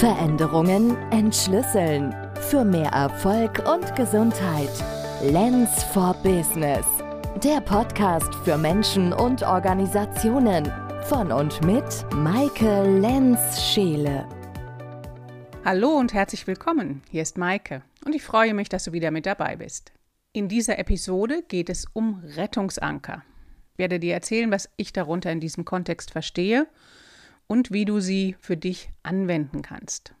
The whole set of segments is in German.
Veränderungen entschlüsseln. Für mehr Erfolg und Gesundheit. Lens for Business. Der Podcast für Menschen und Organisationen. Von und mit Maike Lenz-Scheele. Hallo und herzlich willkommen. Hier ist Maike und ich freue mich, dass du wieder mit dabei bist. In dieser Episode geht es um Rettungsanker. Ich werde dir erzählen, was ich darunter in diesem Kontext verstehe und wie du sie für dich anwenden kannst.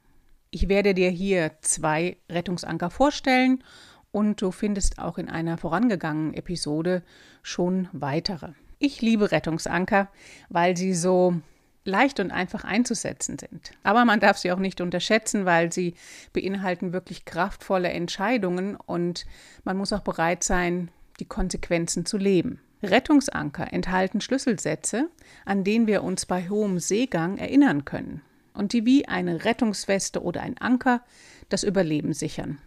Ich werde dir hier zwei Rettungsanker vorstellen und du findest auch in einer vorangegangenen Episode schon weitere. Ich liebe Rettungsanker, weil sie so leicht und einfach einzusetzen sind. Aber man darf sie auch nicht unterschätzen, weil sie beinhalten wirklich kraftvolle Entscheidungen und man muss auch bereit sein, die Konsequenzen zu leben. Rettungsanker enthalten Schlüsselsätze, an denen wir uns bei hohem Seegang erinnern können und die wie eine Rettungsweste oder ein Anker das Überleben sichern.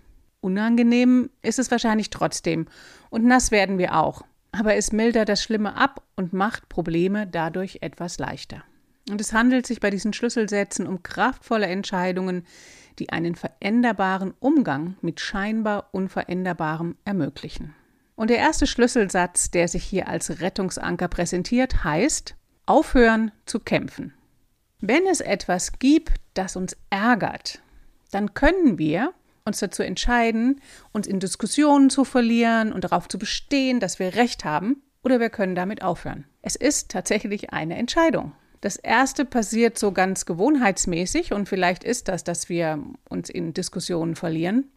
Unangenehm ist es wahrscheinlich trotzdem und nass werden wir auch, aber es mildert das Schlimme ab und macht Probleme dadurch etwas leichter. Und es handelt sich bei diesen Schlüsselsätzen um kraftvolle Entscheidungen, die einen veränderbaren Umgang mit scheinbar Unveränderbarem ermöglichen. Und der erste Schlüsselsatz, der sich hier als Rettungsanker präsentiert, heißt aufhören zu kämpfen. Wenn es etwas gibt, das uns ärgert, dann können wir uns dazu entscheiden, uns in Diskussionen zu verlieren und darauf zu bestehen, dass wir Recht haben, oder wir können damit aufhören. Es ist tatsächlich eine Entscheidung. Das erste passiert so ganz gewohnheitsmäßig und vielleicht ist das, dass wir uns in Diskussionen verlieren.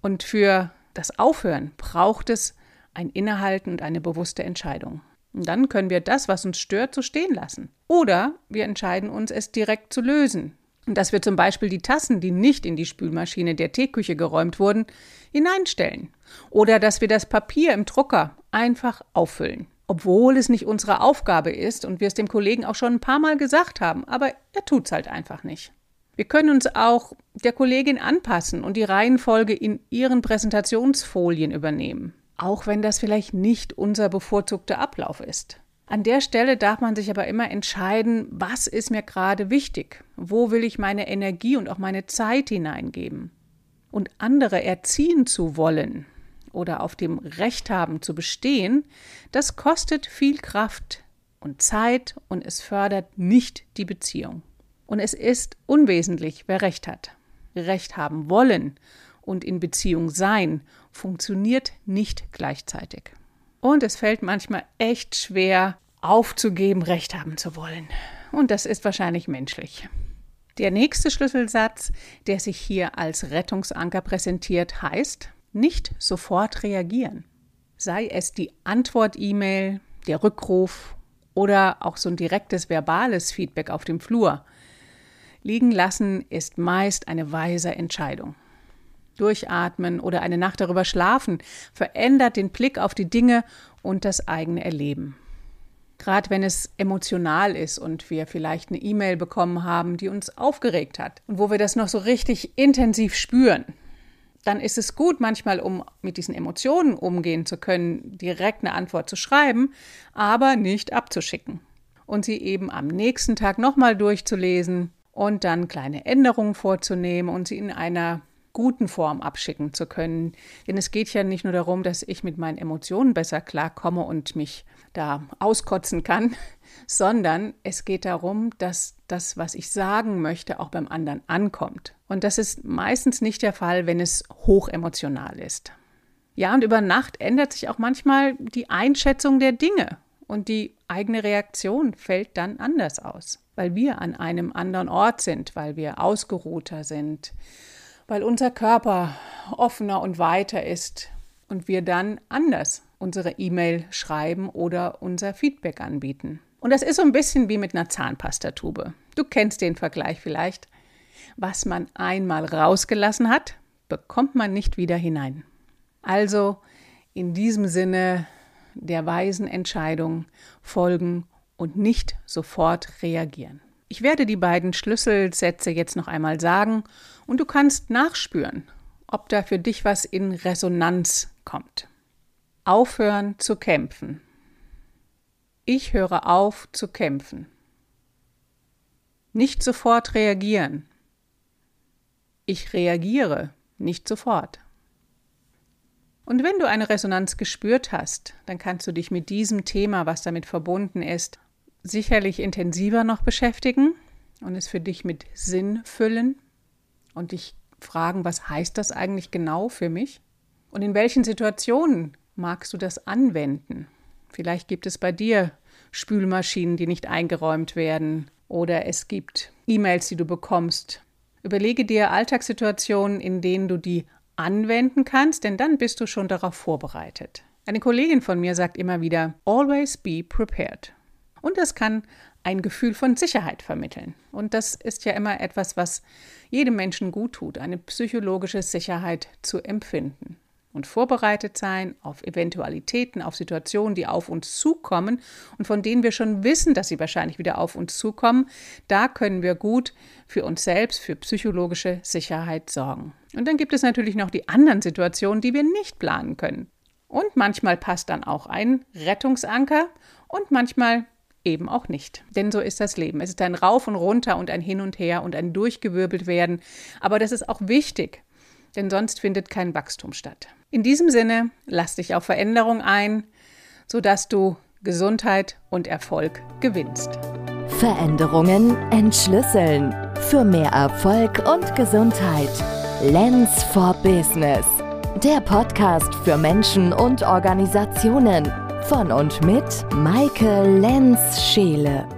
Und für das Aufhören braucht es ein Innehalten und eine bewusste Entscheidung. Und dann können wir das, was uns stört, so stehen lassen. Oder wir entscheiden uns, es direkt zu lösen. Und dass wir zum Beispiel die Tassen, die nicht in die Spülmaschine der Teeküche geräumt wurden, hineinstellen. Oder dass wir das Papier im Drucker einfach auffüllen. Obwohl es nicht unsere Aufgabe ist und wir es dem Kollegen auch schon ein paar Mal gesagt haben, aber er tut es halt einfach nicht. Wir können uns auch der Kollegin anpassen und die Reihenfolge in ihren Präsentationsfolien übernehmen auch wenn das vielleicht nicht unser bevorzugter Ablauf ist. An der Stelle darf man sich aber immer entscheiden, was ist mir gerade wichtig, wo will ich meine Energie und auch meine Zeit hineingeben. Und andere erziehen zu wollen oder auf dem Recht haben zu bestehen, das kostet viel Kraft und Zeit und es fördert nicht die Beziehung. Und es ist unwesentlich, wer Recht hat. Recht haben wollen und in Beziehung sein funktioniert nicht gleichzeitig. Und es fällt manchmal echt schwer, aufzugeben, Recht haben zu wollen. Und das ist wahrscheinlich menschlich. Der nächste Schlüsselsatz, der sich hier als Rettungsanker präsentiert, heißt, nicht sofort reagieren. Sei es die Antwort-E-Mail, der Rückruf oder auch so ein direktes verbales Feedback auf dem Flur. Liegen lassen ist meist eine weise Entscheidung. Durchatmen oder eine Nacht darüber schlafen verändert den Blick auf die Dinge und das eigene Erleben. Gerade wenn es emotional ist und wir vielleicht eine E-Mail bekommen haben, die uns aufgeregt hat und wo wir das noch so richtig intensiv spüren, dann ist es gut, manchmal, um mit diesen Emotionen umgehen zu können, direkt eine Antwort zu schreiben, aber nicht abzuschicken. Und sie eben am nächsten Tag nochmal durchzulesen und dann kleine Änderungen vorzunehmen und sie in einer guten Form abschicken zu können. Denn es geht ja nicht nur darum, dass ich mit meinen Emotionen besser klarkomme und mich da auskotzen kann, sondern es geht darum, dass das, was ich sagen möchte, auch beim anderen ankommt. Und das ist meistens nicht der Fall, wenn es hochemotional ist. Ja, und über Nacht ändert sich auch manchmal die Einschätzung der Dinge und die eigene Reaktion fällt dann anders aus, weil wir an einem anderen Ort sind, weil wir ausgeruhter sind, weil unser Körper offener und weiter ist und wir dann anders unsere E-Mail schreiben oder unser Feedback anbieten. Und das ist so ein bisschen wie mit einer Zahnpastatube. Du kennst den Vergleich vielleicht. Was man einmal rausgelassen hat, bekommt man nicht wieder hinein. Also in diesem Sinne der weisen Entscheidung folgen und nicht sofort reagieren. Ich werde die beiden Schlüsselsätze jetzt noch einmal sagen und du kannst nachspüren, ob da für dich was in Resonanz kommt. Aufhören zu kämpfen. Ich höre auf zu kämpfen. Nicht sofort reagieren. ich reagiere nicht sofort. Und wenn du eine Resonanz gespürt hast, dann kannst du dich mit diesem Thema, was damit verbunden ist, sicherlich intensiver noch beschäftigen und es für dich mit Sinn füllen und dich fragen, was heißt das eigentlich genau für mich? Und in welchen Situationen magst du das anwenden? Vielleicht gibt es bei dir Spülmaschinen, die nicht eingeräumt werden oder es gibt E-Mails, die du bekommst. Überlege dir Alltagssituationen, in denen du die anwenden kannst, denn dann bist du schon darauf vorbereitet. Eine Kollegin von mir sagt immer wieder, always be prepared. Und das kann ein Gefühl von Sicherheit vermitteln. Und das ist ja immer etwas, was jedem Menschen gut tut, eine psychologische Sicherheit zu empfinden und vorbereitet sein auf Eventualitäten, auf Situationen, die auf uns zukommen und von denen wir schon wissen, dass sie wahrscheinlich wieder auf uns zukommen. Da können wir gut für uns selbst, für psychologische Sicherheit sorgen. Und dann gibt es natürlich noch die anderen Situationen, die wir nicht planen können. Und manchmal passt dann auch ein Rettungsanker und manchmal eben auch nicht. Denn so ist das Leben. Es ist ein Rauf und Runter und ein Hin und Her und ein Durchgewirbelt werden. Aber das ist auch wichtig, denn sonst findet kein Wachstum statt. In diesem Sinne, lass dich auf Veränderung ein, sodass du Gesundheit und Erfolg gewinnst. Veränderungen entschlüsseln. Für mehr Erfolg und Gesundheit. Lens for Business. Der Podcast für Menschen und Organisationen. Von und mit Maike Lenz-Scheele.